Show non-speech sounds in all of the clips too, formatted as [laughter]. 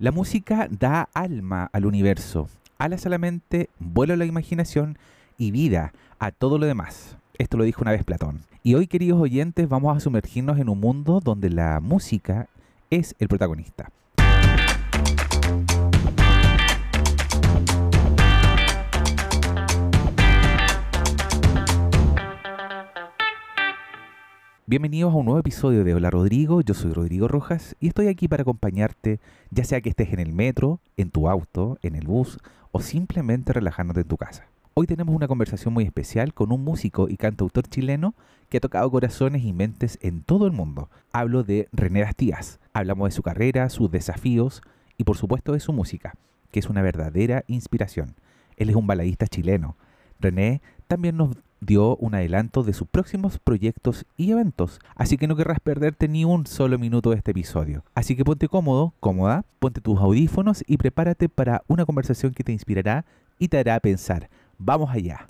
La música da alma al universo, alas a la mente, vuelo a la imaginación y vida a todo lo demás. Esto lo dijo una vez Platón. Y hoy, queridos oyentes, vamos a sumergirnos en un mundo donde la música es el protagonista. Bienvenidos a un nuevo episodio de Hola Rodrigo, yo soy Rodrigo Rojas y estoy aquí para acompañarte, ya sea que estés en el metro, en tu auto, en el bus o simplemente relajándote en tu casa. Hoy tenemos una conversación muy especial con un músico y cantautor chileno que ha tocado corazones y mentes en todo el mundo. Hablo de René Bastías. Hablamos de su carrera, sus desafíos y por supuesto de su música, que es una verdadera inspiración. Él es un baladista chileno. René también nos dio un adelanto de sus próximos proyectos y eventos, así que no querrás perderte ni un solo minuto de este episodio. Así que ponte cómodo, cómoda, ponte tus audífonos y prepárate para una conversación que te inspirará y te hará pensar. Vamos allá.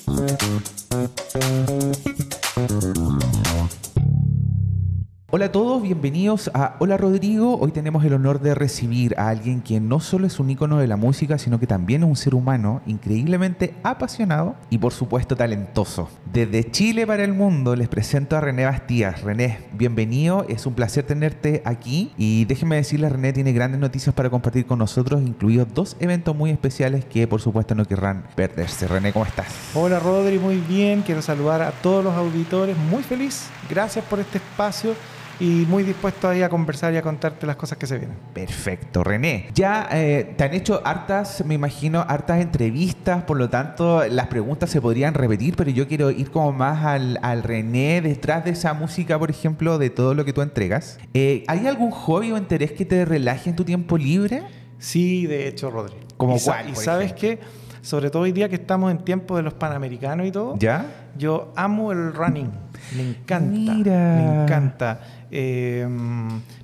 Hola a todos, bienvenidos a Hola Rodrigo. Hoy tenemos el honor de recibir a alguien quien no solo es un ícono de la música, sino que también es un ser humano increíblemente apasionado y por supuesto talentoso. Desde Chile para el mundo les presento a René Bastías. René, bienvenido, es un placer tenerte aquí y déjenme decirles, René tiene grandes noticias para compartir con nosotros, incluidos dos eventos muy especiales que por supuesto no querrán perderse. René, ¿cómo estás? Hola Rodri, muy bien, quiero saludar a todos los auditores, muy feliz, gracias por este espacio y muy dispuesto ahí a conversar y a contarte las cosas que se vienen. Perfecto, René. Ya eh, te han hecho hartas, me imagino, hartas entrevistas, por lo tanto las preguntas se podrían repetir, pero yo quiero ir como más al, René detrás de esa música, por ejemplo, de todo lo que tú entregas. Eh, ¿Hay algún hobby o interés que te relaje en tu tiempo libre? Sí, de hecho, Rodri. ¿Como y cuál? y sabes qué, sobre todo hoy día que estamos en tiempo de los panamericanos y todo, ¿Ya? yo amo el running. Me encanta. Mira. Me encanta. Eh,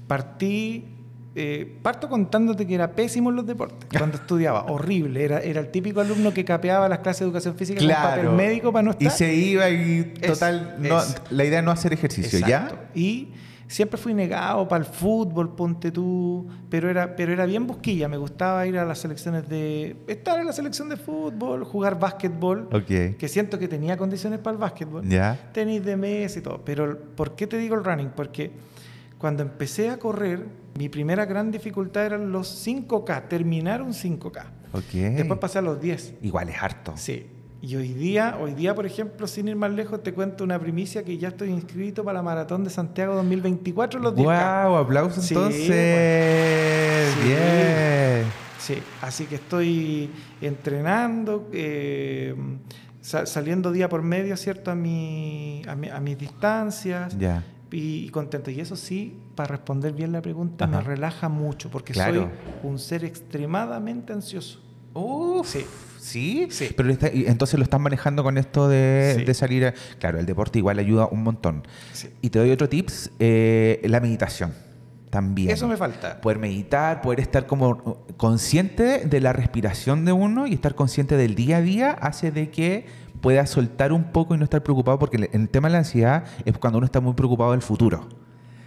partí. eh, parto contándote que era pésimo en los deportes [laughs] cuando estudiaba, horrible. Era, era el típico alumno que capeaba las clases de educación física con papel médico para no estar. Y se iba y Es- total, no- es. la idea es no hacer ejercicio, Exacto. ¿ya? Y siempre fui negado para el fútbol, ponte tú, pero era, pero era bien busquilla. Me gustaba ir a las selecciones de. estar en la selección de fútbol, jugar básquetbol, Ok. que siento que tenía condiciones para el básquetbol. ¿Ya? Tenis de mesa y todo. Pero ¿por qué te digo el running? Porque cuando empecé a correr, mi primera gran dificultad eran los 5K, terminar un 5K. Ok. Después pasé a los 10. Igual es harto. Sí. Y hoy día, hoy día, por ejemplo, sin ir más lejos, te cuento una primicia que ya estoy inscrito para la Maratón de Santiago 2024 los 10K. ¡Wow! Aplausos Sí, entonces. Sí. Bien. Sí, así que estoy entrenando, eh, sa- saliendo día por medio, ¿cierto? A, mi, a, mi- a mis distancias Ya. y, y contento. Y eso sí, para responder bien la pregunta, Ajá. me relaja mucho porque Claro. soy un ser extremadamente ansioso. Uf, Sí. ¿Sí? Sí. Pero está- y entonces lo están manejando con esto de, Sí. de salir. a- claro, el deporte igual ayuda un montón. Sí. Y te doy otro tips: eh, la meditación. También. Eso me falta. Poder meditar, poder estar como consciente de la respiración de uno y estar consciente del día a día hace de que pueda soltar un poco y no estar preocupado, porque el, el tema de la ansiedad es cuando uno está muy preocupado del futuro.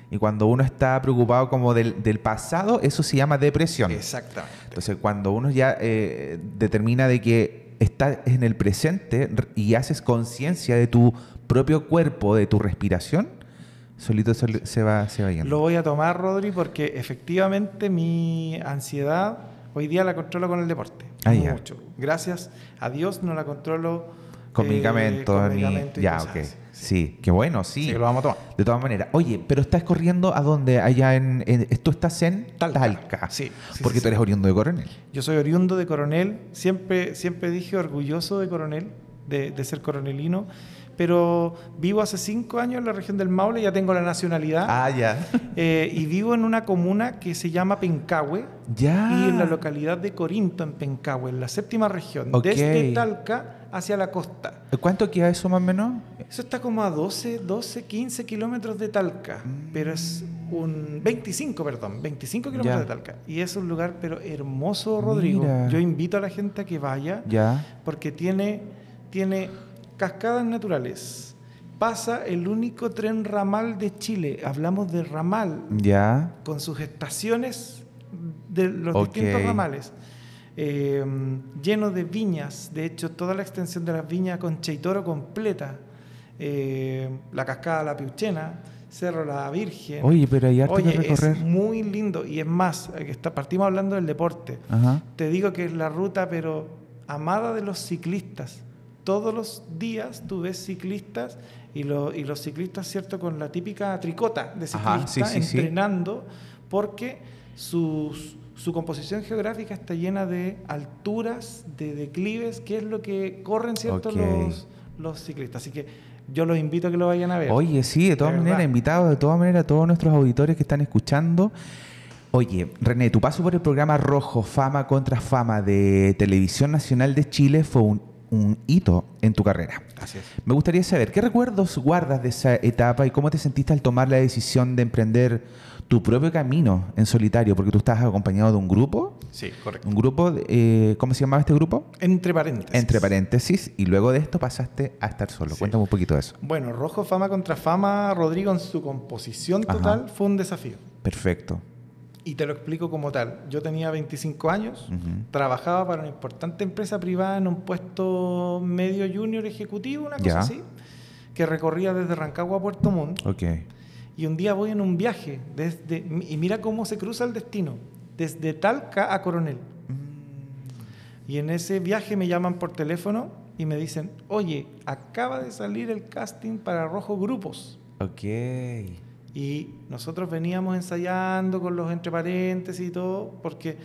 Y cuando uno está preocupado como del, del pasado, eso se llama depresión. Exactamente. Entonces, cuando uno ya eh, determina de que estás en el presente y haces conciencia de tu propio cuerpo, de tu respiración, solito se, se va, se va yendo. Lo voy a tomar, Rodri, porque efectivamente mi ansiedad hoy día la controlo con el deporte. Ah, ya. mucho. Gracias a Dios no la controlo con eh, medicamentos, con ni- medicamentos y Ya, ok. así. Sí, qué bueno, sí. Que lo vamos a tomar. De todas maneras. Oye, pero estás corriendo a dónde? Allá en, en- Tú estás en Talca. Talca. Sí, sí, Porque sí, tú eres sí. oriundo de Coronel. Yo soy oriundo de Coronel, siempre, siempre dije orgulloso de Coronel, de, de ser coronelino, pero vivo hace cinco años en la región del Maule, ya tengo la nacionalidad, Ah, ya. [laughs] eh, y vivo en una comuna que se llama Pencahue, ya. y en la localidad de Corinto, en Pencahue, en la séptima región, Ok. desde Talca hacia la costa. ¿Cuánto queda eso más o menos? Eso está como a 12, 12, 15 kilómetros de Talca, pero es un 25, perdón, 25 kilómetros de Talca. Y es un lugar, pero hermoso, Rodrigo. Mira. Yo invito a la gente a que vaya, Ya. porque tiene, tiene cascadas naturales. Pasa el único tren ramal de Chile. Hablamos de ramal, Ya. con sus estaciones de los distintos ramales. Eh, lleno de viñas, de hecho toda la extensión de las viñas con Cheitoro completa, eh, la cascada La Piuchena, Cerro La Virgen. Oye, pero hay harto que recorrer. Es muy lindo y es más, partimos hablando del deporte. Te digo que es la ruta, pero amada de los ciclistas. Todos los días tú ves ciclistas y, y los ciclistas, ¿cierto? Con la típica tricota de ciclista entrenando porque sus, su composición geográfica está llena de alturas, de declives, que es lo que corren, ¿cierto? Los, los ciclistas. Así que yo los invito a que lo vayan a ver. Oye, sí, de todas maneras, invitados de todas maneras a todos nuestros auditores que están escuchando. Oye, René, tu paso por el programa Rojo, Fama contra Fama de Televisión Nacional de Chile fue un, un hito en tu carrera. Así es. Me gustaría saber, ¿qué recuerdos guardas de esa etapa y cómo te sentiste al tomar la decisión de emprender tu propio camino en solitario, porque tú estás acompañado de un grupo. Sí, correcto. Un grupo, eh, ¿cómo se llamaba este grupo? Entre paréntesis. Entre paréntesis, y luego de esto pasaste a estar solo. Cuéntame un poquito de eso. Bueno, Rojo Fama contra Fama, Rodrigo, en su composición total, fue un desafío. Perfecto. Y te lo explico como tal. Yo tenía 25 años, trabajaba para una importante empresa privada en un puesto medio junior ejecutivo, una cosa así, que recorría desde Rancagua a Puerto Montt. Ok y un día voy en un viaje desde y mira cómo se cruza el destino, desde Talca a Coronel. Mm. Y en ese viaje me llaman por teléfono y me dicen, oye, acaba de salir el casting para Rojo Grupos. Ok. Y nosotros veníamos ensayando con los entre paréntesis y todo, porque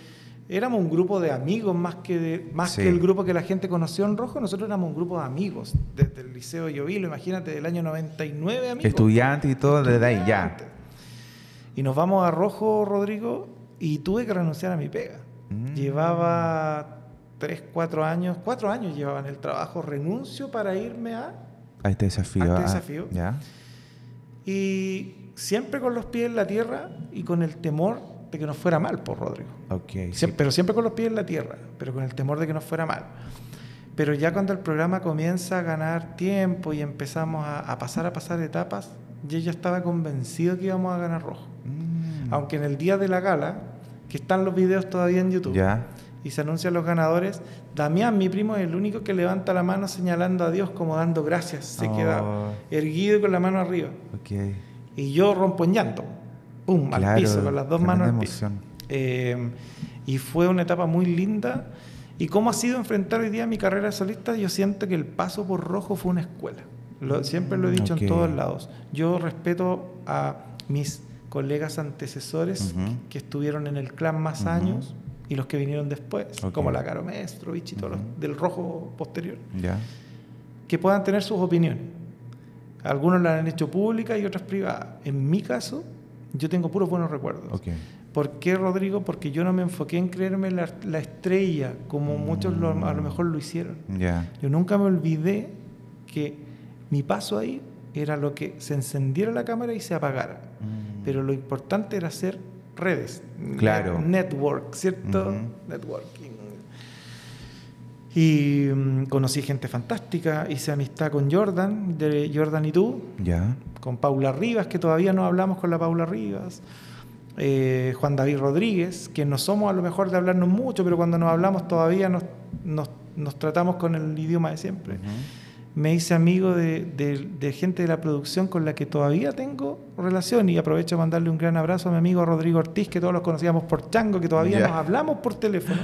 éramos un grupo de amigos más que de, más que el grupo que la gente conoció en Rojo, nosotros éramos un grupo de amigos desde el Liceo Llovilo, imagínate, del año 99 amigos. Estudiantes y todo desde ahí ya. Y nos vamos a Rojo, Rodrigo, y tuve que renunciar a mi pega. Mm. Llevaba tres, cuatro años, cuatro años llevaba en el trabajo, renuncio para irme a... A este desafío. A este ah, desafío. ya. Y siempre con los pies en la tierra y con el temor de que nos fuera mal, por Rodrigo. Okay, Pero siempre con los pies en la tierra, pero con el temor de que nos fuera mal. Pero ya cuando el programa comienza a ganar tiempo y empezamos a, pasar a pasar etapas, yo ya estaba convencido que íbamos a ganar rojo. Mm. Aunque en el día de la gala, que están los videos todavía en YouTube, y se anuncian los ganadores, Damián, mi primo, es el único que levanta la mano señalando a Dios como dando gracias. Se queda oh. erguido con la mano arriba. Okay. Y yo rompo en llanto pum, al piso, con las dos manos al piso. Eh, y fue una etapa muy linda. ¿Y cómo ha sido enfrentar hoy día mi carrera solista? Yo siento que el paso por rojo fue una escuela. siempre lo he dicho en todos lados. Yo respeto a mis colegas antecesores que, estuvieron en el clan más años y los que vinieron después, como la Caro Maestro, y todos los del rojo posterior, que puedan tener sus opiniones. Algunos la han hecho pública y otras privadas. En mi caso, yo tengo puros buenos recuerdos. ¿Por qué, Rodrigo? Porque yo no me enfoqué en creerme la, estrella, como muchos a lo mejor lo hicieron. Yo nunca me olvidé que mi paso ahí era lo que se encendiera la cámara y se apagara. Mm. Pero lo importante era hacer redes. Claro. network, ¿cierto? Networking. Y mm, conocí gente fantástica, hice amistad con Jordan, de Jordan y tú. Ya con Paula Rivas, que todavía no hablamos con la Paula Rivas, eh, Juan David Rodríguez, que no somos a lo mejor de hablarnos mucho, pero cuando nos hablamos todavía nos, nos, tratamos con el idioma de siempre. Me hice amigo de, gente de la producción con la que todavía tengo relación y aprovecho para mandarle un gran abrazo a mi amigo Rodrigo Ortiz, que todos los conocíamos por Chango, que todavía nos hablamos por teléfono.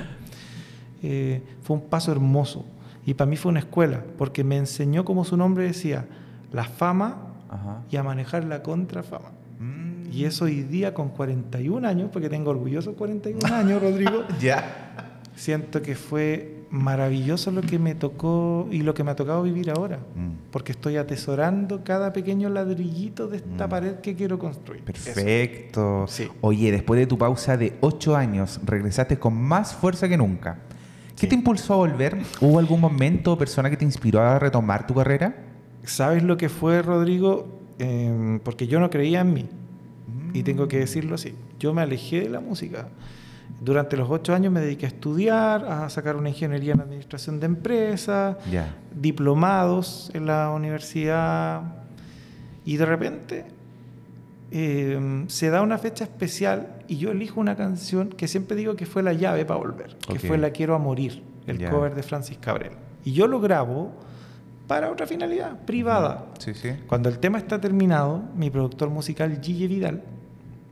Eh, fue un paso hermoso y para mí fue una escuela, porque me enseñó, como su nombre decía, la fama y a manejar la contrafama. Mm. Y eso hoy día con 41 años, porque tengo orgulloso 41 años, Rodrigo. [laughs] ya. Siento que fue maravilloso lo que me tocó y lo que me ha tocado vivir ahora, mm. porque estoy atesorando cada pequeño ladrillito de esta mm. pared que quiero construir. Perfecto. Oye, después de tu pausa de 8 años, regresaste con más fuerza que nunca. ¿Qué te impulsó a volver? ¿Hubo algún momento o persona que te inspiró a retomar tu carrera? ¿Sabes lo que fue, Rodrigo? Em, porque yo no creía en mí. Y tengo que decirlo así. Yo me alejé de la música. Durante los ocho años me dediqué a estudiar, a sacar una ingeniería en administración de empresas, diplomados en la universidad. Y de repente eh, se da una fecha especial y yo elijo una canción que siempre digo que fue la llave para volver, que fue La Quiero a Morir, el cover de Francis Cabrel. Y yo lo grabo para otra finalidad, privada. Sí, sí. Cuando el tema está terminado, mi productor musical Gille Vidal,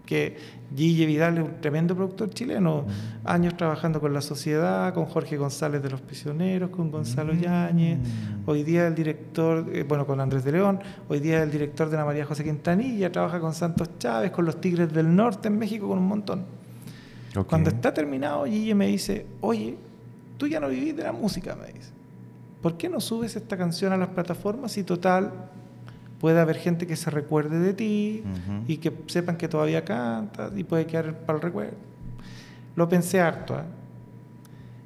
que Gille Vidal es un tremendo productor chileno, años trabajando con la sociedad, con Jorge González de los Prisioneros, con Gonzalo Mm. Yáñez, hoy día el director, eh, bueno, con Andrés de León, hoy día el director de la María José Quintanilla, trabaja con Santos Chávez, con los Tigres del Norte en México, con un montón. Cuando está terminado, Gille me dice, oye, tú ya no vivís de la música, me dice. ¿Por qué no subes esta canción a las plataformas y total puede haber gente que se recuerde de ti y que sepan que todavía cantas y puede quedar para el recuerdo? Lo pensé harto, ¿eh?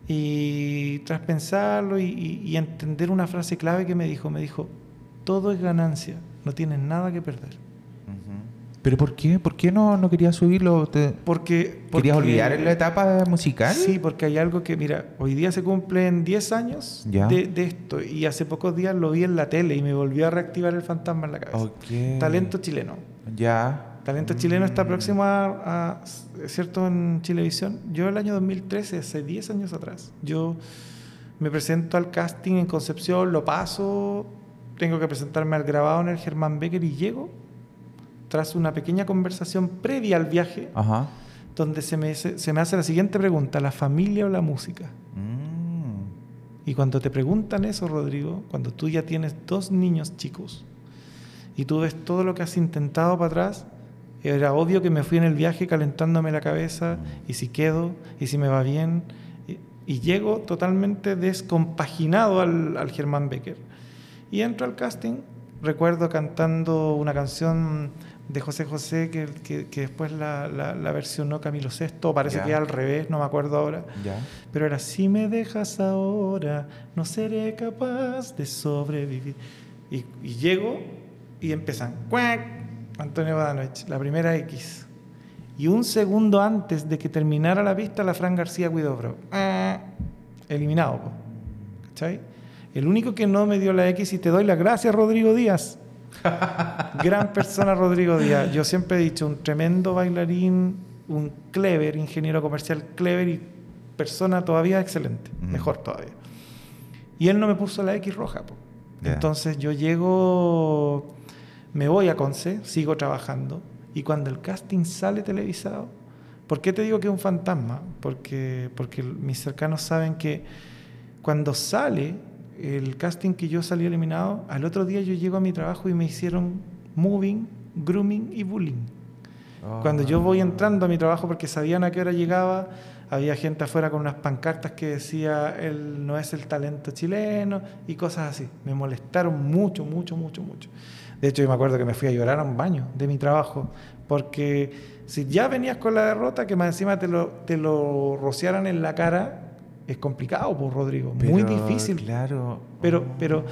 Y tras pensarlo y, y- y entender una frase clave que me dijo, me dijo, todo es ganancia, no tienes nada que perder. ¿Pero por qué? ¿Por qué no, no querías subirlo? ¿Te- Porque, ¿Querías porque- olvidar la etapa musical? Sí, porque hay algo que, mira, hoy día se cumplen 10 años Ya. de, de esto y hace pocos días lo vi en la tele y me volvió a reactivar el fantasma en la cabeza. Talento chileno. Ya. Talento chileno está Mm. próximo a, a- ¿cierto?, en Chilevisión. Yo el año 2013, hace 10 años atrás, yo me presento al casting en Concepción, lo paso, tengo que presentarme al grabado en el Germán Becker y llego tras una pequeña conversación previa al viaje Ajá. donde se me, se, me hace la siguiente pregunta, ¿la familia o la música? Mm. Y cuando te preguntan eso, Rodrigo, cuando tú ya tienes dos niños chicos y tú ves todo lo que has intentado para atrás, era obvio que me fui en el viaje calentándome la cabeza y si quedo y si me va bien. Y, y llego totalmente descompaginado al, al Germán Becker. Y entro al casting, recuerdo cantando una canción de José José que, que- que después la, la- la versionó Camilo VI, parece que al revés, no me acuerdo ahora. Pero era, si me dejas ahora, no seré capaz de sobrevivir. Y, y llego y empiezan, ¡cuac! Antonio Badanovich, la primera X. Y un segundo antes de que terminara la pista, la Fran García Guidobro. ¡Ah! Eliminado, po. ¿cachai? El único que no me dio la X y te doy las gracias, Rodrigo Díaz. [laughs] Gran persona, Rodrigo Díaz. Yo siempre he dicho, un tremendo bailarín, un clever, ingeniero comercial clever y persona todavía excelente, Mm. mejor todavía. Y él no me puso la X roja. po. Entonces yo llego, me voy a Conce, sigo trabajando, y cuando el casting sale televisado, ¿por qué te digo que es un fantasma? Porque, porque mis cercanos saben que cuando sale el casting que yo salí eliminado, al otro día yo llego a mi trabajo y me hicieron moving, grooming y bullying. Cuando yo voy entrando a mi trabajo porque sabían a qué hora llegaba, había gente afuera con unas pancartas que decía él no es el talento chileno y cosas así. Me molestaron mucho, mucho, mucho, mucho. De hecho, yo me acuerdo que me fui a llorar a un baño de mi trabajo porque si ya venías con la derrota, que más encima te lo, te lo rociaran en la cara, es complicado, pues, Rodrigo. Muy difícil. Claro. Pero, pero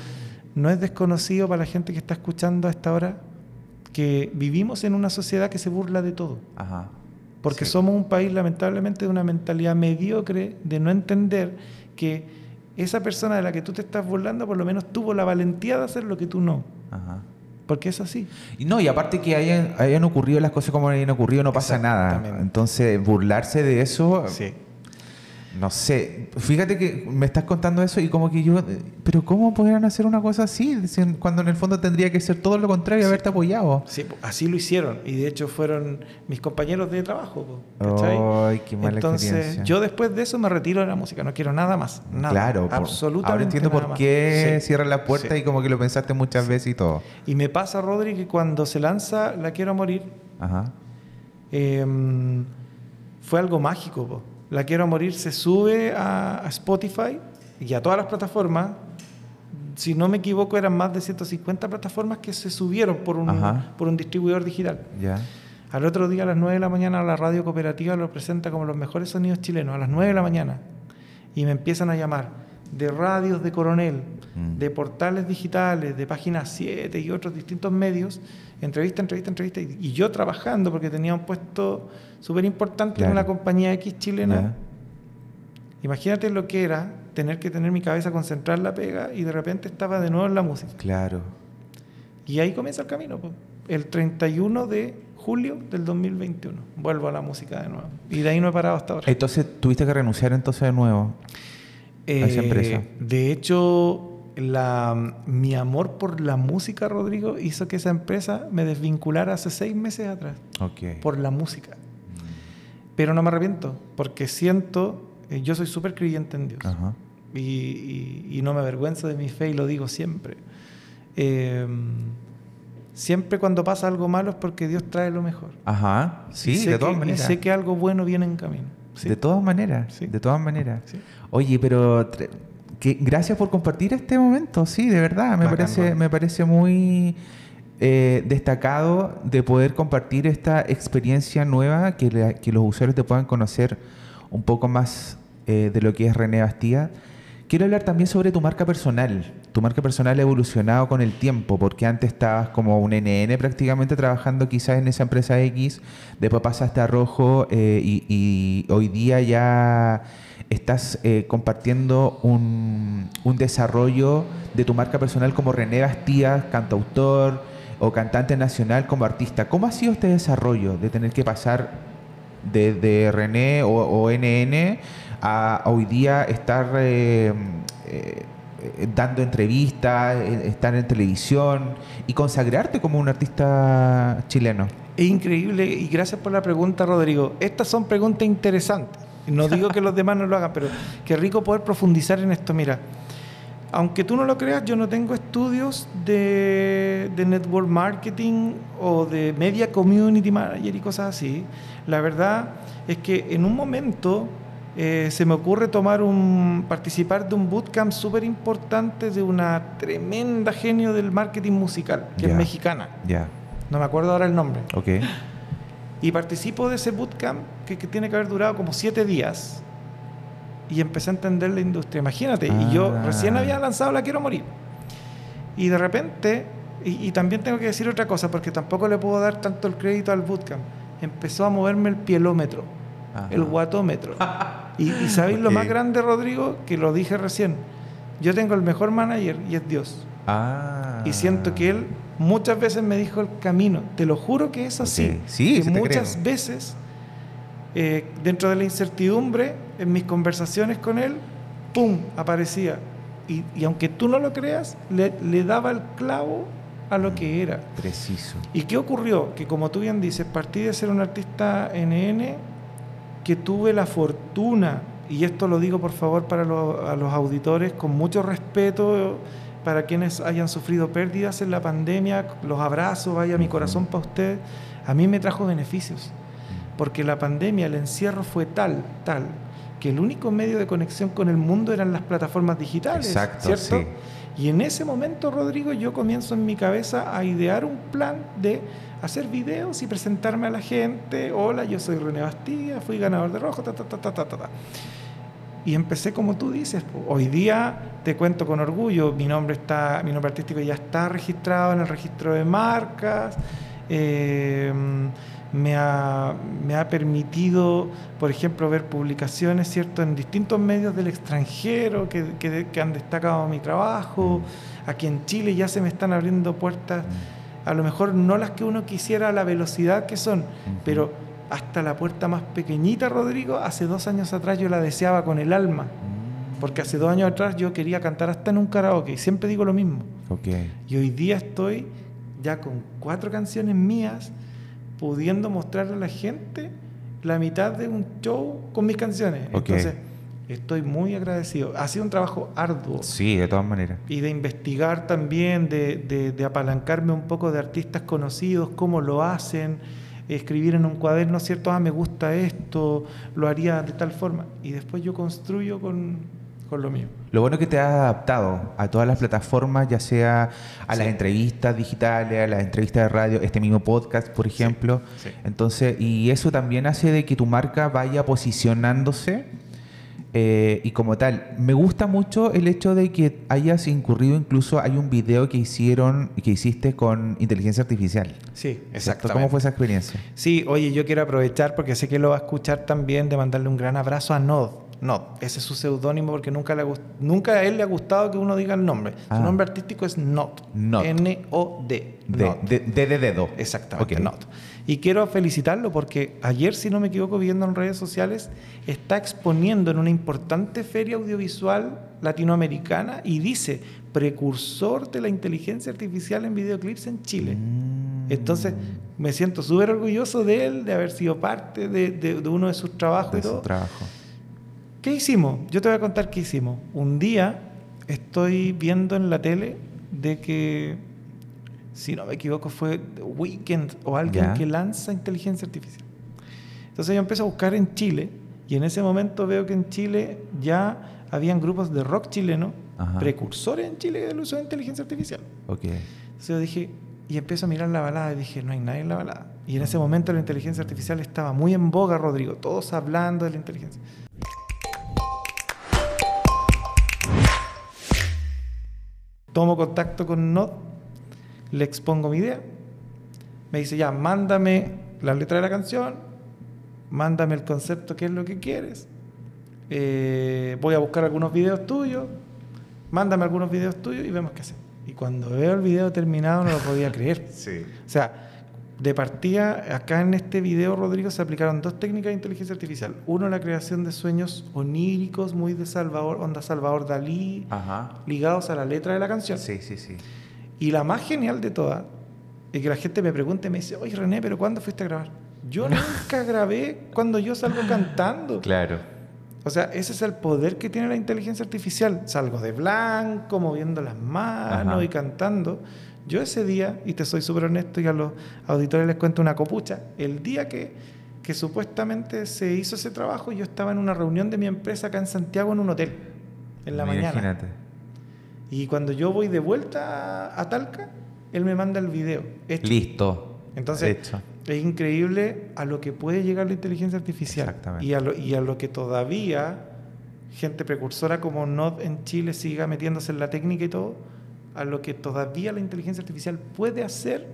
no es desconocido para la gente que está escuchando a esta hora que vivimos en una sociedad que se burla de todo. Ajá. Porque Sí. somos un país, lamentablemente, de una mentalidad mediocre de no entender que esa persona de la que tú te estás burlando por lo menos tuvo la valentía de hacer lo que tú no. Ajá. Porque es así. Y no, y aparte que hayan, hayan ocurrido las cosas como hayan ocurrido, no pasa nada. Entonces, burlarse de eso, Sí. No sé. Fíjate que me estás contando eso y como que yo, pero ¿cómo podrían hacer una cosa así? Cuando en el fondo tendría que ser todo lo contrario, haberte apoyado. Sí, así lo hicieron. Y de hecho fueron mis compañeros de trabajo. Ay, qué mala Entonces, experiencia. yo después de eso me retiro de la música. No quiero nada más. Nada. Claro, por- absolutamente ahora entiendo por qué Sí. cierran la puerta Sí. y como que lo pensaste muchas veces y todo. Y me pasa, Rodri, que cuando se lanza La Quiero Morir, Ajá. eh, fue algo mágico. po. La Quiero Morir se sube a, a Spotify y a todas las plataformas. Si no me equivoco, eran más de 150 plataformas que se subieron por un, Ajá. por un distribuidor digital. Al otro día, a las 9 de la mañana, la radio cooperativa lo presenta como los mejores sonidos chilenos, a las 9 de la mañana. Y me empiezan a llamar de radios de Coronel, Mm. de portales digitales, de Páginas 7 y otros distintos medios, entrevista, entrevista, entrevista. Y y yo trabajando, porque tenía un puesto súper importante en una compañía X chilena. Imagínate lo que era tener que tener mi cabeza concentrada en la pega y de repente estaba de nuevo en la música. Claro. Y ahí comienza el camino. po. El 31 de julio del 2021. Vuelvo a la música de nuevo. Y de ahí no he parado hasta ahora. Entonces, ¿tuviste que renunciar entonces de nuevo a esa empresa? Eh, de hecho, la, mi amor por la música, Rodrigo, hizo que esa empresa me desvinculara hace seis meses atrás. Por la música. Pero no me arrepiento, porque siento, eh, yo soy súper creyente en Dios. Ajá. Y, y- y no me avergüenzo de mi fe y lo digo siempre. Eh, siempre cuando pasa algo malo es porque Dios trae lo mejor. Ajá. Sí, de todas maneras. sé que algo bueno viene en camino. Sí. De todas maneras. Sí. De todas maneras. Sí. Oye, pero que, gracias por compartir este momento, sí, de verdad. Me Bacán, parece, me parece muy eh, destacado de poder compartir esta experiencia nueva, que, la- que los usuarios te puedan conocer un poco más eh, de lo que es René Bastía. Quiero hablar también sobre tu marca personal. Tu marca personal ha evolucionado con el tiempo, porque antes estabas como un NN prácticamente trabajando quizás en esa empresa X, después pasaste a Rojo eh, y, hoy día ya estás eh, compartiendo un, un desarrollo de tu marca personal como René Bastía, cantautor o cantante nacional como artista. ¿Cómo ha sido este desarrollo de tener que pasar de, de René o NN a, hoy día estar eh, eh, dando entrevistas, eh, estar en televisión y consagrarte como un artista chileno? Es increíble y gracias por la pregunta, Rodrigo. Estas son preguntas interesantes. No digo que los demás no lo hagan, pero qué rico poder profundizar en esto. Mira, aunque tú no lo creas, yo no tengo estudios de, de network marketing o de media community manager y cosas así. La verdad es que en un momento eh, se me ocurre tomar un participar de un bootcamp súper importante de una tremenda genio del marketing musical, que es mexicana. Ya, No me acuerdo ahora el nombre. ok. Y participo de ese bootcamp que, que tiene que haber durado como siete días. Y empecé a entender la industria. Imagínate, y yo Ah. recién había lanzado La Quiero Morir. Y de repente, y, y también tengo que decir otra cosa, porque tampoco le puedo dar tanto el crédito al bootcamp. Empezó a moverme el pielómetro, Ajá. el guatómetro. [laughs] y, y ¿sabéis lo más grande, Rodrigo? Que lo dije recién. Yo tengo el mejor manager y es Dios. Ah. Y siento que él muchas veces me dijo el camino. Te lo juro que es así. Ok. Sí, que muchas creo. veces, eh, dentro de la incertidumbre, en mis conversaciones con él, ¡pum! aparecía. Y, y aunque tú no lo creas, le, le daba el clavo a lo que era. Preciso. ¿Y qué ocurrió? Que como tú bien dices, partí de ser un artista NN que tuve la fortuna, y esto lo digo por favor para los, a los auditores, con mucho respeto para quienes hayan sufrido pérdidas en la pandemia, los abrazo, vaya mi corazón para ustedes, a mí me trajo beneficios, porque la pandemia, el encierro fue tal, tal, que el único medio de conexión con el mundo eran las plataformas digitales, Exacto, ¿cierto? sí. Y en ese momento, Rodrigo, yo comienzo en mi cabeza a idear un plan de hacer videos y presentarme a la gente. Hola, yo soy René Bastilla, fui ganador de rojo, ta, ta, ta, ta, ta, ta. Y empecé como tú dices. Hoy día te cuento con orgullo, mi nombre está, mi nombre artístico ya está registrado en el registro de marcas. eh, me, ha, me ha permitido, por ejemplo, ver publicaciones, ¿cierto?, en distintos medios del extranjero que- que han destacado mi trabajo. Aquí en Chile ya se me están abriendo puertas, a lo mejor no las que uno quisiera a la velocidad que son, pero hasta la puerta más pequeñita, Rodrigo, hace dos años atrás yo la deseaba con el alma. Porque hace dos años atrás yo quería cantar hasta en un karaoke y siempre digo lo mismo. Ok. Y hoy día estoy ya con cuatro canciones mías pudiendo mostrarle a la gente la mitad de un show con mis canciones. Ok. Entonces, estoy muy agradecido. Ha sido un trabajo arduo. Sí, de todas maneras. Y de investigar también, de, de- de apalancarme un poco de artistas conocidos, cómo lo hacen, escribir en un cuaderno, ¿cierto? Ah, me gusta esto, lo haría de tal forma. Y después yo construyo con, con lo mío. Lo bueno es que te has adaptado a todas las plataformas, ya sea a las Sí. entrevistas digitales, a las entrevistas de radio, este mismo podcast, por ejemplo. sí. Entonces, y eso también hace de que tu marca vaya posicionándose eh, y como tal. Me gusta mucho el hecho de que hayas incurrido, incluso hay un video que hicieron, que hiciste con inteligencia artificial. Sí, ¿Cierto? ¿Cómo fue esa experiencia? Sí, oye, yo quiero aprovechar porque sé que lo va a escuchar también de mandarle un gran abrazo a Nod. Not. Ese es su seudónimo porque nunca, le nunca a él le ha gustado que uno diga el nombre. Su Ah. nombre artístico es Not. Not. N-O-D. Not. de, de, de dedo. Exactamente, Ok. Not. Y quiero felicitarlo porque ayer, si no me equivoco, viendo en redes sociales, está exponiendo en una importante feria audiovisual latinoamericana y dice precursor de la inteligencia artificial en videoclips en Chile. Mm. Entonces, me siento súper orgulloso de él, de haber sido parte de, de- de uno de sus trabajos de y su todo. trabajo. ¿Qué hicimos? Yo te voy a contar qué hicimos. Un día estoy viendo en la tele de que, si no me equivoco, fue Weekend o alguien Ya. que lanza inteligencia artificial. Entonces yo empiezo a buscar en Chile y en ese momento veo que en Chile ya habían grupos de rock chileno, Ajá. precursores en Chile del uso de inteligencia artificial. Ok. Entonces yo dije, y empiezo a mirar la balada y dije, no hay nadie en la balada. Y en ese momento la inteligencia artificial estaba muy en boga, Rodrigo, todos hablando de la inteligencia. Tomo contacto con Nod, le expongo mi idea, me dice, ya, mándame la letra de la canción, mándame el concepto, qué es lo que quieres, eh, voy a buscar algunos videos tuyos, mándame algunos videos tuyos y vemos qué hacemos. Y cuando veo el video terminado no lo podía creer. [laughs] Sí. O sea, de partida, acá en este video, Rodrigo, se aplicaron dos técnicas de inteligencia artificial. Uno, la creación de sueños oníricos, muy de Salvador, onda Salvador Dalí, Ajá. ligados a la letra de la canción. Sí, sí, sí. Y la más genial de todas es que la gente me pregunta y me dice, oye René, ¿pero cuándo fuiste a grabar? Yo [laughs] nunca grabé cuando yo salgo cantando. Claro. O sea, ese es el poder que tiene la inteligencia artificial. Salgo de blanco, moviendo las manos Ajá. y cantando. Yo ese día, y te soy súper honesto y a los auditores les cuento una copucha, el día que, que supuestamente se hizo ese trabajo, yo estaba en una reunión de mi empresa acá en Santiago en un hotel, en la mañana. Y cuando yo voy de vuelta a, Talca, él me manda el video. hecho. Listo. Entonces, Hecho. es increíble a lo que puede llegar la inteligencia artificial. Exactamente. Y a lo, y a lo que todavía gente precursora como Nod en Chile siga metiéndose en la técnica y todo, a lo que todavía la inteligencia artificial puede hacer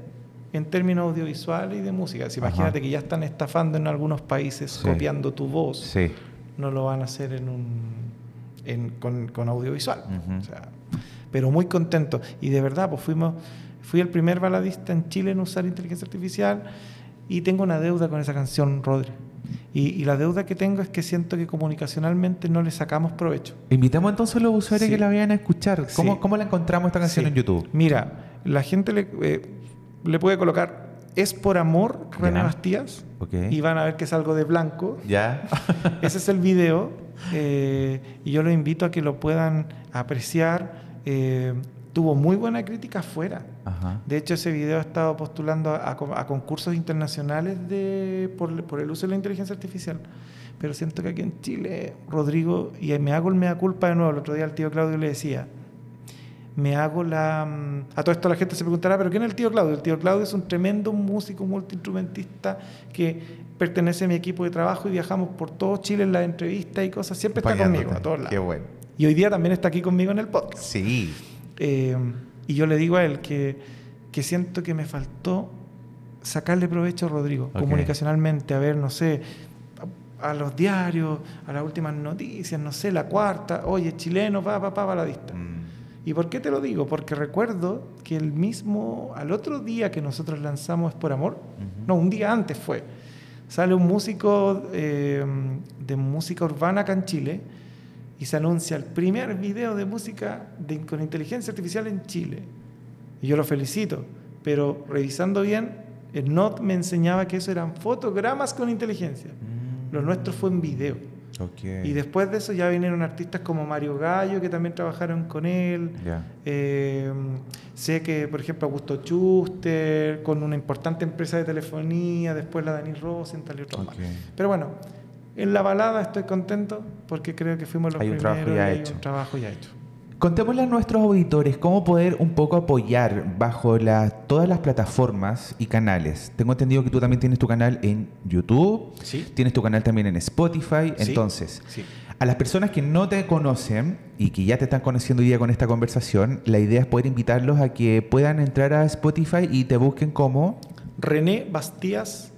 en términos audiovisuales y de música. Si imagínate que ya están estafando en algunos países Sí. copiando tu voz, Sí. no lo van a hacer en un, en- con, con audiovisual. Ujú. O sea, pero muy contento. Y de verdad, pues fuimos, fui el primer baladista en Chile en usar inteligencia artificial y tengo una deuda con esa canción, Rodri. Y, y la deuda que tengo es que siento que comunicacionalmente no le sacamos provecho. Invitamos entonces a los usuarios Sí. que la vayan a escuchar. ¿Cómo, Sí. cómo la encontramos esta canción Sí. en YouTube? Mira, la gente le, eh, le puede colocar Es por amor, René. Bastías, Ok. y van a ver que es algo de blanco. ¿Ya? [laughs] Ese es el video eh, y yo los invito a que lo puedan apreciar. Eh, tuvo muy buena crítica afuera. Ajá. De hecho, ese video ha estado postulando a, a a concursos internacionales de, por, por el uso de la inteligencia artificial. Pero siento que aquí en Chile, Rodrigo, y me hago el mea culpa de nuevo, el otro día al tío Claudio le decía, me hago la... mm, A todo esto la gente se preguntará, ¿pero quién es el tío Claudio? El tío Claudio es un tremendo músico multiinstrumentista que pertenece a mi equipo de trabajo y viajamos por todo Chile en las entrevistas y cosas. Siempre está conmigo, a todos lados. Qué bueno. Y hoy día también está aquí conmigo en el podcast. Sí. Eh, y yo le digo a él que, que siento que me faltó sacarle provecho a Rodrigo, comunicacionalmente, a ver, no sé, a, a los diarios, a las últimas noticias, no sé, la cuarta, oye, chileno, pa, pa, pa, baladista. Mm. ¿Y por qué te lo digo? Porque recuerdo que el mismo, al otro día que nosotros lanzamos Es por Amor, no, un día antes fue, sale un músico eh, de música urbana acá en Chile y se anuncia el primer video de música de- con inteligencia artificial en Chile. Y yo lo felicito, pero revisando bien, el NOT me enseñaba que eso eran fotogramas con inteligencia. Mm. Lo nuestro fue en video. Ok. Y después de eso ya vinieron artistas como Mario Gallo, que también trabajaron con él. Ya. Eh, sé que, por ejemplo, Augusto Schuster, con una importante empresa de telefonía, después la Dani Rosenthal y otros más. Ok. Pero bueno, en la balada estoy contento porque creo que fuimos los Hay un primeros trabajo ya y hay hecho. un trabajo ya hecho. Contémosle a nuestros auditores cómo poder un poco apoyar bajo la- todas las plataformas y canales. Tengo entendido que tú también tienes tu canal en YouTube, Sí. tienes tu canal también en Spotify. Sí. Entonces, Sí. a las personas que no te conocen y que ya te están conociendo hoy día con esta conversación, la idea es poder invitarlos a que puedan entrar a Spotify y te busquen como... René Bastías,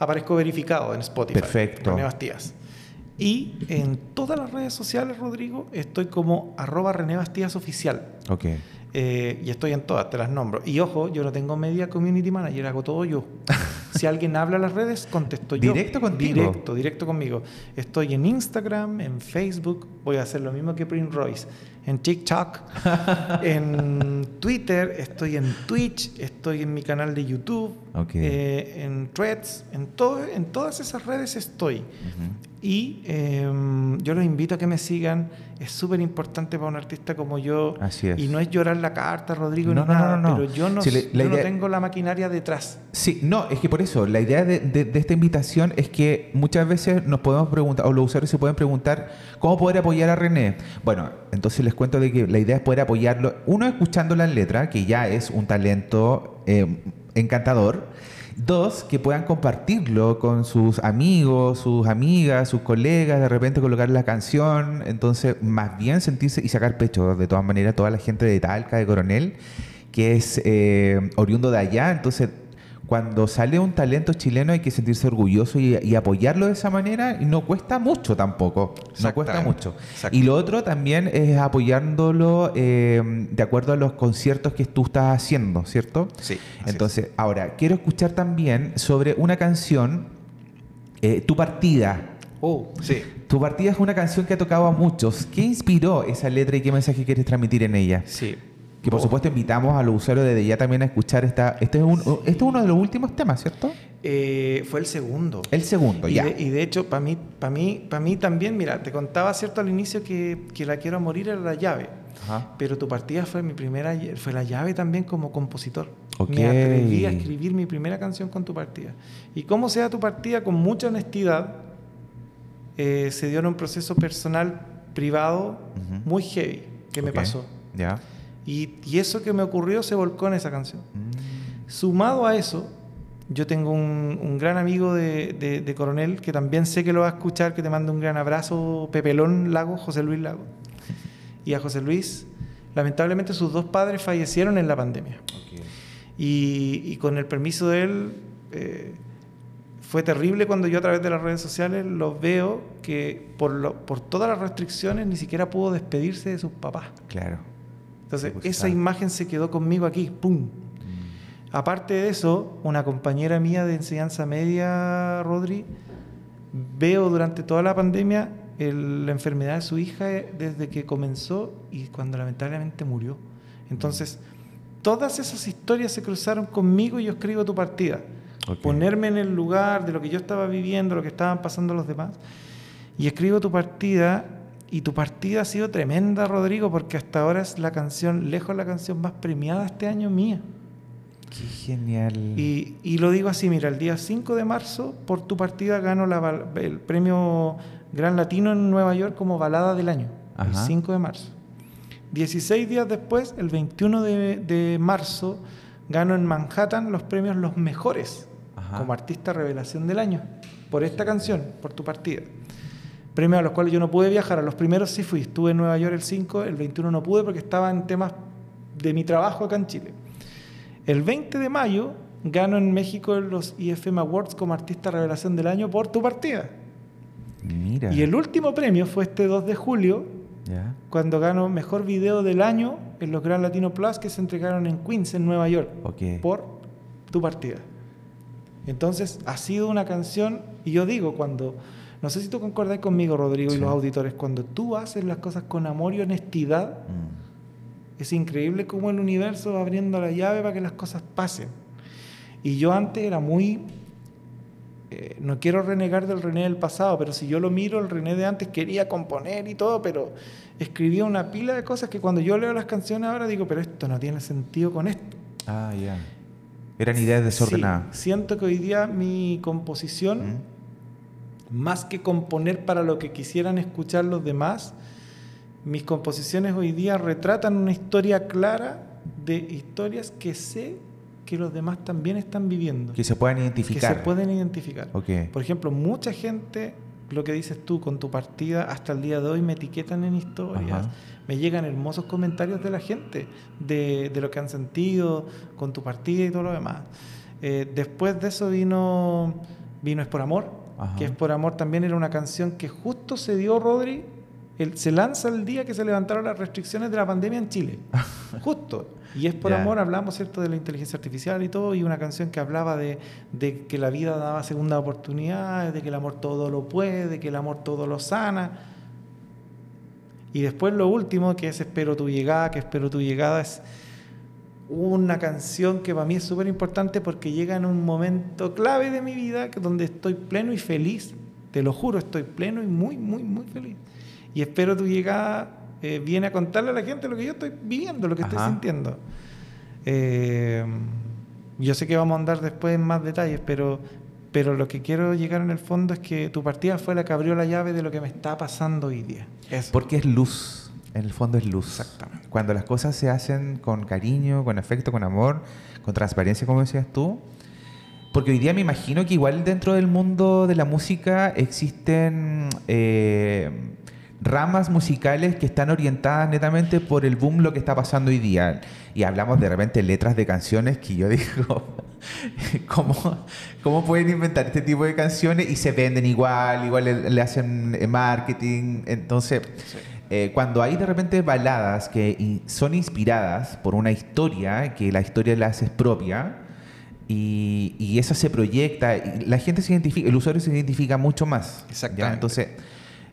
aparezco verificado en Spotify. Perfecto. René Bastías. Y en todas las redes sociales, Rodrigo, estoy como arroba René Bastías Oficial. Ok. Eh, y estoy en todas, te las nombro. Y ojo, yo no tengo media community manager, hago todo yo. [laughs] si alguien habla a las redes, contesto yo. ¿Directo contigo? Directo, directo conmigo. Estoy en Instagram, en Facebook, voy a hacer lo mismo que Prince Royce. En TikTok, [laughs] en Twitter, estoy en Twitch, estoy en mi canal de YouTube, eh, en Threads, en, todo, en todas esas redes estoy. Y em, yo los invito a que me sigan. Es súper importante para un artista como yo. Así es. Y no es llorar la carta, Rodrigo, no, ni nada, no, pero yo, no, no, tengo la maquinaria detrás. Sí, no, es que por eso, la idea de, de, esta invitación es que muchas veces nos podemos preguntar, o los usuarios se pueden preguntar, ¿cómo poder apoyar a René? Bueno, entonces les cuento de que la idea es poder apoyarlo, uno, escuchando la letra, que ya es un talento eh, encantador. Dos, que puedan compartirlo con sus amigos, sus amigas, sus colegas, de repente colocar la canción. Entonces, más bien sentirse y sacar pecho, de todas maneras, toda la gente de Talca, de Coronel, que es eh, oriundo de allá. Entonces, cuando sale un talento chileno hay que sentirse orgulloso y, apoyarlo de esa manera y no cuesta mucho tampoco, no cuesta mucho. Y lo otro también es apoyándolo eh, de acuerdo a los conciertos que tú estás haciendo, ¿cierto? Sí. Entonces, ahora, quiero escuchar también sobre una canción, eh, Tu Partida. Oh, sí. Tu partida es una canción que ha tocado a muchos. ¿Qué inspiró esa letra y qué mensaje quieres transmitir en ella? Sí. Que por oh. supuesto invitamos a los usuarios de ya también a escuchar esta. Este es, un, este es uno de los últimos temas, ¿cierto? Eh, fue el segundo. El segundo, y ya. y de hecho, para mí, para mí, para mí también, mira, te contaba cierto al inicio que, que la quiero morir era la llave. Ajá. Pero tu partida fue mi primera, fue la llave también como compositor. Okay. Me atreví a escribir mi primera canción con tu partida. Y como sea tu partida, con mucha honestidad, eh, se dio en un proceso personal, privado, uh -huh. muy heavy, que okay. me pasó. Ya. Y, y, eso que me ocurrió se volcó en esa canción. Mm. Sumado a eso, yo tengo un, un gran amigo de, de, de, Coronel que también sé que lo va a escuchar, que te manda un gran abrazo, Pepelón Lago, José Luis Lago. [laughs] Y a José Luis, lamentablemente sus dos padres fallecieron en la pandemia. Okay. Y, y, con el permiso de él, eh, fue terrible cuando yo a través de las redes sociales los veo que por, lo, por todas las restricciones ni siquiera pudo despedirse de sus papás. Claro. Entonces, esa imagen se quedó conmigo aquí, ¡pum! Mm. Aparte de eso, una compañera mía de enseñanza media, Rodri, veo durante toda la pandemia el, la enfermedad de su hija desde que comenzó y cuando lamentablemente murió. Entonces, todas esas historias se cruzaron conmigo y yo escribo tu partida. Okay. Ponerme en el lugar de lo que yo estaba viviendo, lo que estaban pasando los demás. Y escribo tu partida y tu partida ha sido tremenda, Rodrigo, porque hasta ahora es la canción, lejos la canción más premiada este año mía. Qué genial. Y, y lo digo así, mira, el día 5 de marzo, por tu partida gano la, el premio Gran Latino en Nueva York como balada del año. Ajá. El 5 de marzo. 16 días después, el 21 de, de marzo, gano en Manhattan los premios Los Mejores Ajá. como artista revelación del año por esta canción, por tu partida premios a los cuales yo no pude viajar. A los primeros sí fui, estuve en Nueva York el 5, el 21 no pude porque estaba en temas de mi trabajo acá en Chile. El 20 de mayo gano en México los IFM Awards como artista revelación del año por tu partida. Mira. Y el último premio fue este 2 de julio, yeah. cuando gano mejor video del año en los Gran Latino Plus que se entregaron en Queens, en Nueva York, okay. por tu partida. Entonces ha sido una canción, y yo digo, cuando no sé si tú concordas conmigo, Rodrigo, sí. y los auditores, cuando tú haces las cosas con amor y honestidad, mm. es increíble cómo el universo va abriendo la llave para que las cosas pasen. Y yo antes era muy... Eh, no quiero renegar del René del pasado, pero si yo lo miro, el René de antes quería componer y todo, pero escribía una pila de cosas que cuando yo leo las canciones ahora digo, pero esto no tiene sentido con esto. Ah, ya. Yeah. Eran ideas desordenadas. Sí, siento que hoy día mi composición... Mm más que componer para lo que quisieran escuchar los demás, mis composiciones hoy día retratan una historia clara de historias que sé que los demás también están viviendo. Que se pueden identificar. Que se pueden identificar. Okay. Por ejemplo, mucha gente, lo que dices tú, con tu partida, hasta el día de hoy me etiquetan en historias. Ajá. Me llegan hermosos comentarios de la gente, de, de, lo que han sentido con tu partida y todo lo demás. Eh, después de eso vino, vino Es por Amor, que es por amor, también era una canción que justo se dio, Rodri, se lanza el día que se levantaron las restricciones de la pandemia en Chile. [laughs] justo. Y es por amor, hablamos, ¿cierto?, de la inteligencia artificial y todo, y una canción que hablaba de, de, que la vida daba segunda oportunidad, de que el amor todo lo puede, de que el amor todo lo sana. Y después lo último, que es Espero tu llegada, que Espero tu llegada es una canción que para mí es súper importante porque llega en un momento clave de mi vida donde estoy pleno y feliz. Te lo juro, estoy pleno y muy, muy, muy feliz. Y espero tu llegada eh, viene a contarle a la gente lo que yo estoy viviendo, lo que estoy sintiendo. Eh, yo sé que vamos a andar después en más detalles, pero, pero lo que quiero llegar en el fondo es que tu partida fue la que abrió la llave de lo que me está pasando hoy día. Porque es luz, en el fondo es luz. Exactamente. Cuando las cosas se hacen con cariño, con afecto, con amor, con transparencia, como decías tú. Porque hoy día me imagino que igual dentro del mundo de la música existen eh, ramas musicales que están orientadas netamente por el boom lo que está pasando hoy día. Y hablamos de repente letras de canciones que yo [laughs] digo, ¿cómo, ¿cómo pueden inventar este tipo de canciones y se venden igual, igual le, hacen eh, marketing? Entonces, eh, cuando hay de repente baladas que son inspiradas por una historia, que la historia la haces propia, y, y esa se proyecta, y la gente se identifica, el usuario se identifica mucho más. Exactamente. Entonces,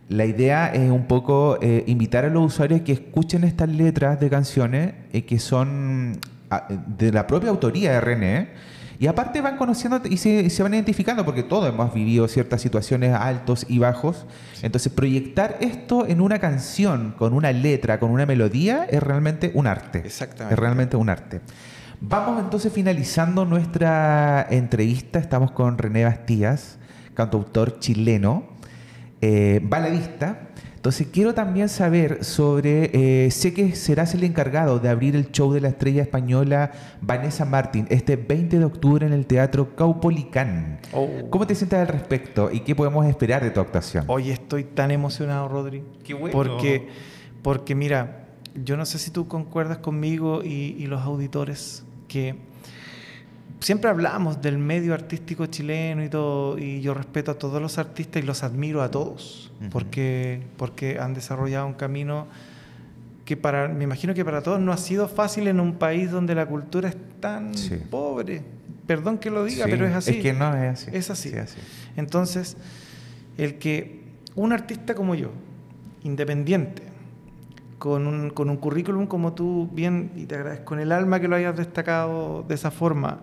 la idea es un poco eh, invitar a los usuarios que escuchen estas letras de canciones eh, que son ah, de la propia autoría de René. Y aparte van conociendo y se, van identificando, porque todos hemos vivido ciertas situaciones altos y bajos. Entonces, proyectar esto en una canción, con una letra, con una melodía, es realmente un arte. Exactamente. Es realmente un arte. Vamos entonces finalizando nuestra entrevista. Estamos con René Bastías, cantautor chileno eh, baladista. Entonces quiero también saber sobre, eh, sé que serás el encargado de abrir el show de la estrella española Vanessa Martín este 20 de octubre en el Teatro Caupolicán. Oh. ¿Cómo te sientes al respecto y qué podemos esperar de tu actuación? Hoy estoy tan emocionado, Rodri. Qué bueno. Porque, porque mira, yo no sé si tú concuerdas conmigo y los auditores que siempre hablamos del medio artístico chileno y todo, y yo respeto a todos los artistas y los admiro a todos, porque, porque han desarrollado un camino que para, me imagino que para todos no ha sido fácil en un país donde la cultura es tan pobre. Perdón que lo diga, pero es así. Es que no es así. Es así. así. Entonces, el que un artista como yo, independiente, con un, con un currículum como tú bien, y te agradezco, con el alma que lo hayas destacado de esa forma,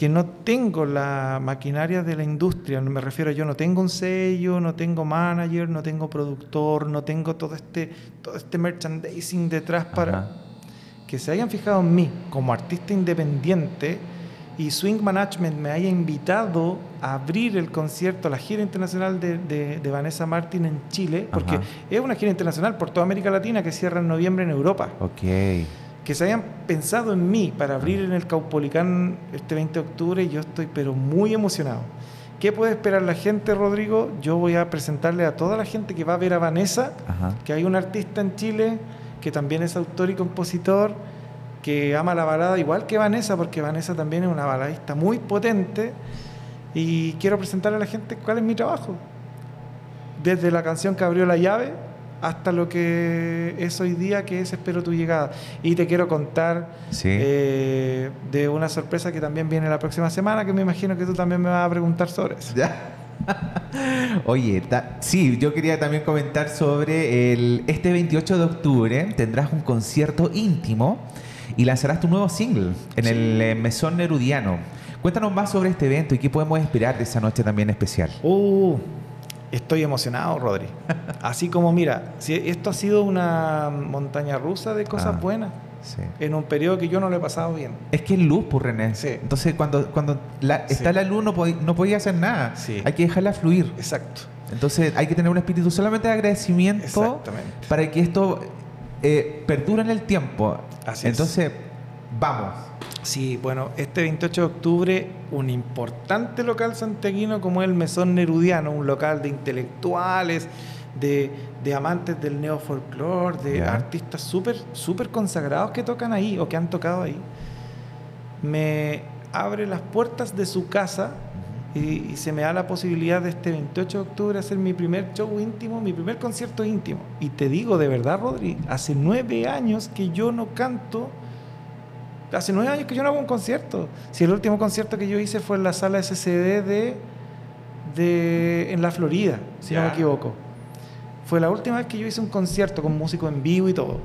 que no tengo la maquinaria de la industria, me refiero yo no tengo un sello, no tengo manager, no tengo productor, no tengo todo este, todo este merchandising detrás para que se hayan fijado en mí como artista independiente y Swing Management me haya invitado a abrir el concierto, la gira internacional de, Vanessa Martin en Chile, porque es una gira internacional por toda América Latina que cierra en noviembre en Europa. Ok que se hayan pensado en mí para abrir en el Caupolicán este 20 de octubre, yo estoy pero muy emocionado. ¿Qué puede esperar la gente, Rodrigo? Yo voy a presentarle a toda la gente que va a ver a Vanessa, que hay un artista en Chile que también es autor y compositor, que ama la balada igual que Vanessa, porque Vanessa también es una baladista muy potente. Y quiero presentarle a la gente cuál es mi trabajo. Desde la canción que abrió la llave, hasta lo que es hoy día, que es Espero tu llegada. Y te quiero contar eh, de una sorpresa que también viene la próxima semana, que me imagino que tú también me vas a preguntar sobre eso. [laughs] Oye, sí, yo quería también comentar sobre el, este 28 de octubre tendrás un concierto íntimo y lanzarás tu nuevo single en el eh, Mesón Nerudiano. Cuéntanos más sobre este evento y qué podemos esperar de esa noche también especial. Uh, Estoy emocionado, Rodri. [laughs] Así como, mira, si esto ha sido una montaña rusa de cosas ah, buenas. En un periodo que yo no lo he pasado bien. Es que es luz, por pues, René. Entonces, cuando, cuando está la luz, no, no podía hacer nada. Hay que dejarla fluir. Exacto. Entonces, hay que tener un espíritu solamente de agradecimiento para que esto eh, perdure en el tiempo. Así Entonces, vamos. Sí, bueno, este 28 de octubre un importante local santiaguino como el Mesón Nerudiano, un local de intelectuales, de, amantes del neofolclore, de artistas súper super consagrados que tocan ahí o que han tocado ahí, me abre las puertas de su casa y, se me da la posibilidad de este 28 de octubre hacer mi primer show íntimo, mi primer concierto íntimo. Y te digo de verdad, Rodri, hace nueve años que yo no canto, hace nueve años que yo no hago un concierto. Si el último concierto que yo hice fue en la sala SCD de, de en la Florida, si no me equivoco. Fue la última vez que yo hice un concierto con músico en vivo y todo.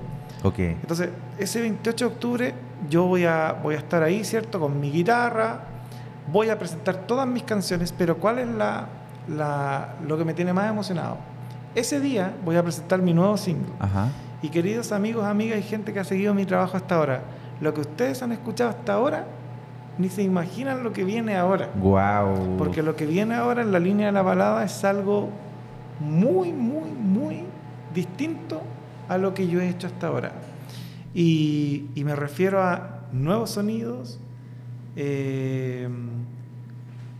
Ok. Entonces, ese 28 de octubre yo voy a, voy a estar ahí, ¿cierto? Con mi guitarra, voy a presentar todas mis canciones, pero ¿cuál es la, la, lo que me tiene más emocionado? Ese día voy a presentar mi nuevo single. Ajá. Y queridos amigos, amigas y gente que ha seguido mi trabajo hasta ahora, lo que ustedes han escuchado hasta ahora, ni se imaginan lo que viene ahora. Wow. Porque lo que viene ahora en la línea de la balada es algo muy, muy, muy distinto a lo que yo he hecho hasta ahora. Y, y me refiero a nuevos sonidos, eh,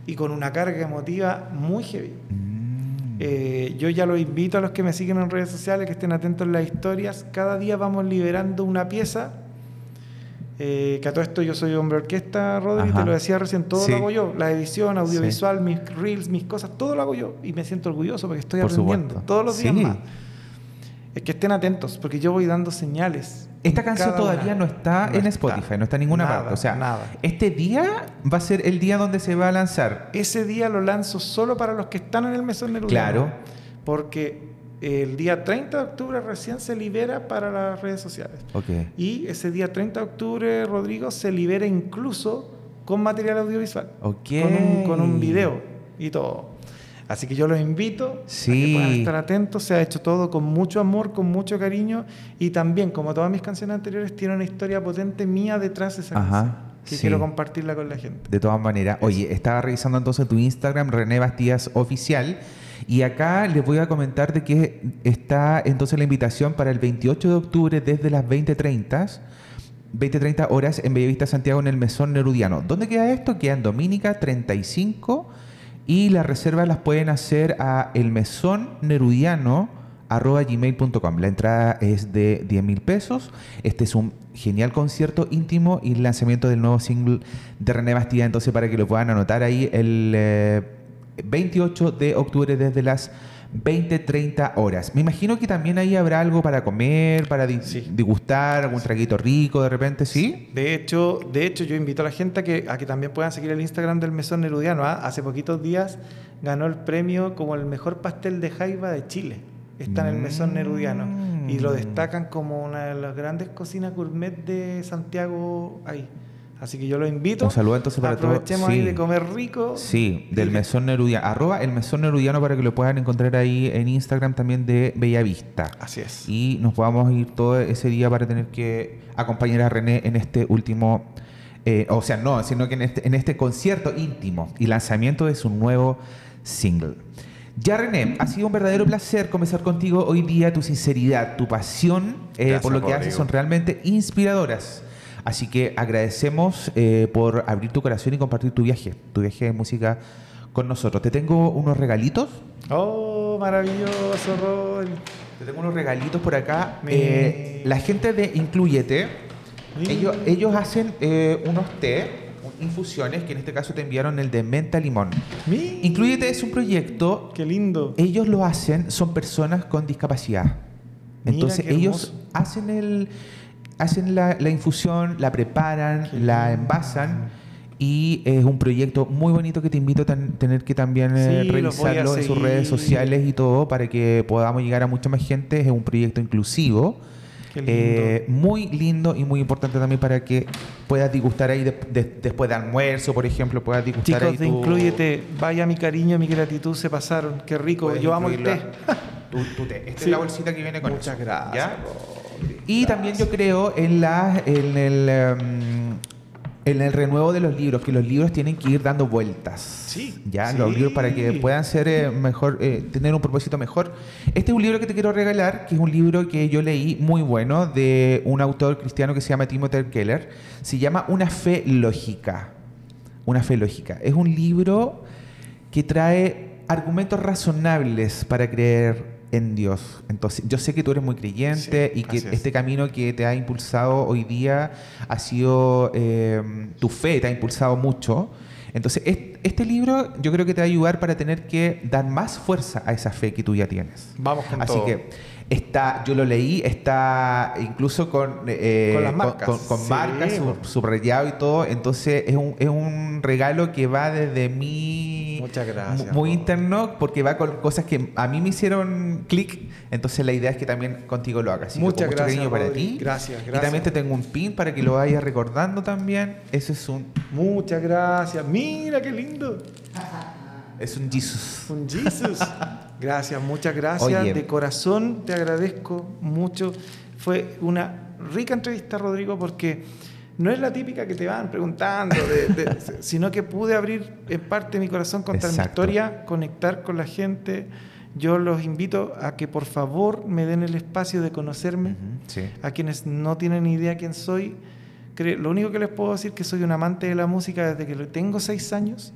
y con una carga emotiva muy heavy. Mm. Eh, yo ya lo invito a los que me siguen en redes sociales que estén atentos a las historias. Cada día vamos liberando una pieza. Eh, que a todo esto yo soy hombre orquesta, Rodri, te lo decía recién, todo lo hago yo. La edición, audiovisual, mis reels, mis cosas, todo lo hago yo. Y me siento orgulloso porque estoy aprendiendo todos los días más. Es que estén atentos, porque yo voy dando señales. Esta canción todavía no está en Spotify, no está en ninguna parte. O sea, nada. este día va a ser el día donde se va a lanzar. Ese día lo lanzo solo para los que están en el mesón de Claro. Porque el día 30 de octubre recién se libera para las redes sociales. Okay. Y ese día 30 de octubre, Rodrigo, se libera incluso con material audiovisual. Okay. Con, un, con un video y todo. Así que yo los invito a que puedan estar atentos. Se ha hecho todo con mucho amor, con mucho cariño. Y también, como todas mis canciones anteriores, tiene una historia potente mía detrás de esa canción. Que quiero compartirla con la gente. De todas maneras. Oye, estaba revisando entonces tu Instagram, René Bastías Oficial. Y acá les voy a comentar de que está entonces la invitación para el 28 de octubre desde las 20.30 20.30 horas en Bellavista, Santiago, en el Mesón Nerudiano. ¿Dónde queda esto? Queda en Domínica 35 y las reservas las pueden hacer a elmesonnerudiano.com. La entrada es de 10 mil pesos. Este es un genial concierto íntimo y el lanzamiento del nuevo single de René Bastida. Entonces, para que lo puedan anotar ahí el 28 eh, de octubre desde las 20, 30 horas. Me imagino que también ahí habrá algo para comer, para degustar, algún traguito rico de repente, ¿sí? De hecho, de hecho, yo invito a la gente a que, a que también puedan seguir el Instagram del Mesón Nerudiano. ¿ah? Hace poquitos días ganó el premio como el mejor pastel de jaiba de Chile. Está en el Mesón Nerudiano. Y lo mm. destacan como una de las grandes cocinas gourmet de Santiago ahí. Así que yo lo invito. Un saludo entonces para todos. Aprovechemos ahí de comer rico. Sí, del Mesón Nerudiano. Arroba el Mesón Nerudiano para que lo puedan encontrar ahí en Instagram también de Bellavista. Así es. Y nos podamos ir todo ese día para tener que acompañar a René en este último. Eh, o sea, no, sino que en este, en este concierto íntimo y lanzamiento de su nuevo single. Ya René, ha sido un verdadero placer conversar contigo hoy día. Tu sinceridad, tu pasión eh, por lo que haces son realmente inspiradoras. Así que agradecemos eh, por abrir tu corazón y compartir tu viaje, tu viaje de música con nosotros. Te tengo unos regalitos. Oh, maravilloso, Rol. Te tengo unos regalitos por acá. Eh, la gente de Incluyete, ellos, ellos hacen eh, unos té, infusiones, que en este caso te enviaron el de menta limón. Incluyete es un proyecto. Qué lindo. Ellos lo hacen, son personas con discapacidad. Entonces ellos hacen el, hacen la, infusión, la preparan, la envasan y es un proyecto muy bonito que te invito a tener que también eh, revisarlo en sus redes sociales y todo para que podamos llegar a mucha más gente. Es un proyecto inclusivo. Eh, muy lindo y muy importante también para que puedas disgustar ahí después de almuerzo, por ejemplo, puedas disgustar Chicos, ahí. incluyete, vaya mi cariño, mi gratitud, se pasaron, qué rico, yo amo el té. Tu, té. Esta es la bolsita que viene con Muchas gracias. Y también yo creo en, la, en, el, em, en el renuevo de los libros, que los libros tienen que ir dando vueltas. Sí. Ya, los libros para que puedan ser eh, mejor, eh, tener un propósito mejor. Este es un libro que te quiero regalar, que es un libro que yo leí muy bueno de un autor cristiano que se llama Timothy Keller. Se llama Una fe lógica. Una fe lógica. Es un libro que trae argumentos razonables para creer en Dios. Entonces, yo sé que tú eres muy creyente y que este camino que te ha impulsado hoy día ha sido, eh, tu fe te ha impulsado mucho. Entonces, este libro yo creo que te va a ayudar para tener que dar más fuerza a esa fe que tú ya tienes. Vamos con Así que Está, yo lo leí, está incluso con, eh, con las marcas, con, marcas subrayado y todo. Entonces es un, es un regalo que va desde mí. Muchas gracias. Muy interno, porque va con cosas que a mí me hicieron clic. Entonces la idea es que también contigo lo hagas. Muchas gracias. para ti. Gracias, gracias. Y también te tengo un pin para que lo vayas recordando también. Eso es un. Muchas gracias. Mira qué lindo. [laughs] Es un Jesus. Un Jesus. Gracias, muchas gracias. De corazón te agradezco mucho. Fue una rica entrevista, Rodrigo, porque no es la típica que te van preguntando, [laughs] sino que pude abrir en parte mi corazón, contar mi historia, conectar con la gente. Yo los invito a que por favor me den el espacio de conocerme. A quienes no tienen idea quién soy, lo único que les puedo decir es que soy un amante de la música desde que tengo seis años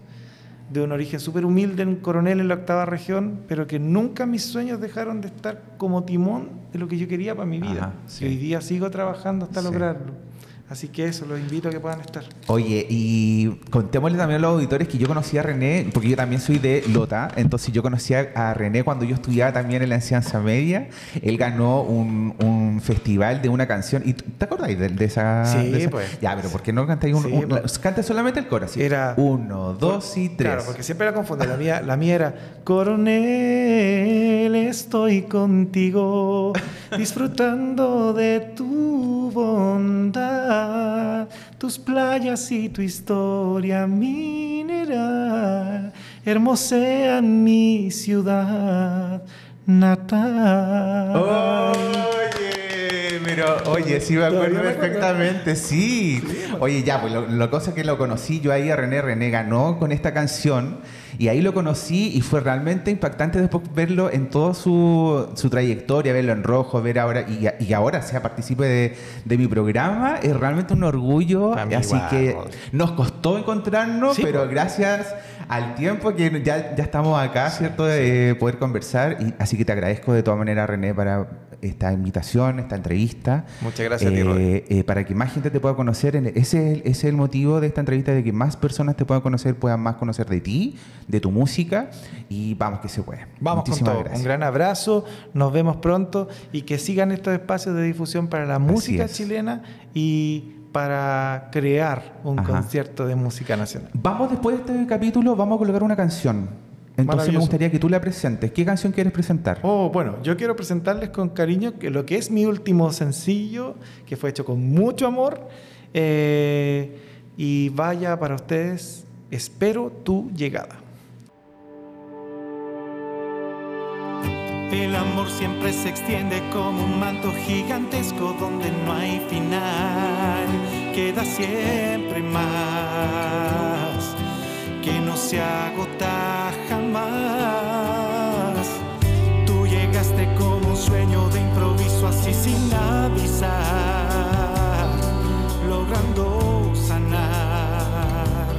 de un origen súper humilde, un coronel en la octava región, pero que nunca mis sueños dejaron de estar como timón de lo que yo quería para mi vida. Y hoy día sigo trabajando hasta lograrlo. Así que eso, los invito a que puedan estar. Oye, y contémosle también a los auditores que yo conocí a René, porque yo también soy de Lota, entonces yo conocí a René cuando yo estudiaba también en la enseñanza media. Él ganó un, festival de una canción. ¿Y te acordáis de, esa? Sí, pues. Ya, pero ¿por qué no cantáis un, un pues. Canta solamente el coro, Era. Uno, dos y tres. Claro, porque siempre la confundo. La mía, la mía era Coronel, estoy contigo, disfrutando de tu bondad tus playas y tu historia mineral hermosean mi ciudad natal. Oye, pero, oye, sí me acuerdo perfectamente, sí. Oye, ya, pues lo, cosa que lo conocí yo ahí a René, René ganó con esta canción y ahí lo conocí y fue realmente impactante después verlo en toda su, su trayectoria, verlo en rojo, ver ahora y, y ahora sea participe de, de, mi programa, es realmente un orgullo. Así que nos costó encontrarnos, pero gracias al tiempo que ya, ya estamos acá, ¿cierto? De poder conversar. Y, así que te agradezco de todas maneras, René, para esta invitación, esta entrevista. Muchas gracias, eh, eh, Para que más gente te pueda conocer. Ese es, es, el motivo de esta entrevista, de que más personas te puedan conocer, puedan más conocer de ti, de tu música. Y vamos que se puede. Vamos con todo. Un gran abrazo. Nos vemos pronto. Y que sigan estos espacios de difusión para la música chilena y para crear un concierto de música nacional. Vamos después de este capítulo, vamos a colocar una canción. Entonces me gustaría que tú la presentes. ¿Qué canción quieres presentar? Oh, bueno, yo quiero presentarles con cariño lo que es mi último sencillo, que fue hecho con mucho amor. Eh, y vaya para ustedes, espero tu llegada. El amor siempre se extiende como un manto gigantesco donde no hay final, queda siempre más, que no se agota jamás. Tú llegaste como un sueño de improviso así sin avisar, logrando sanar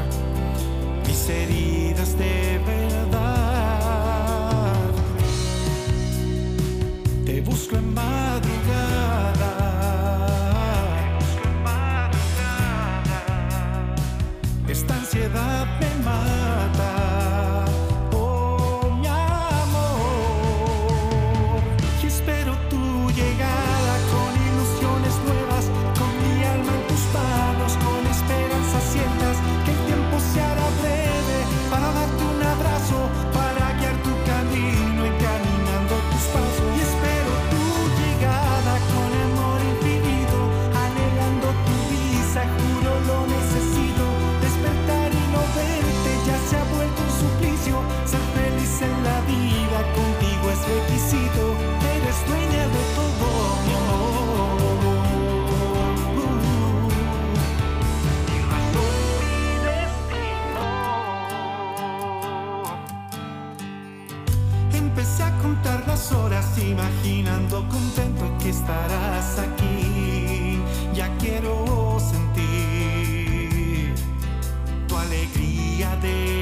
mis heridas de verdad. busco en madrugada. Horas imaginando contento que estarás aquí. Ya quiero sentir tu alegría de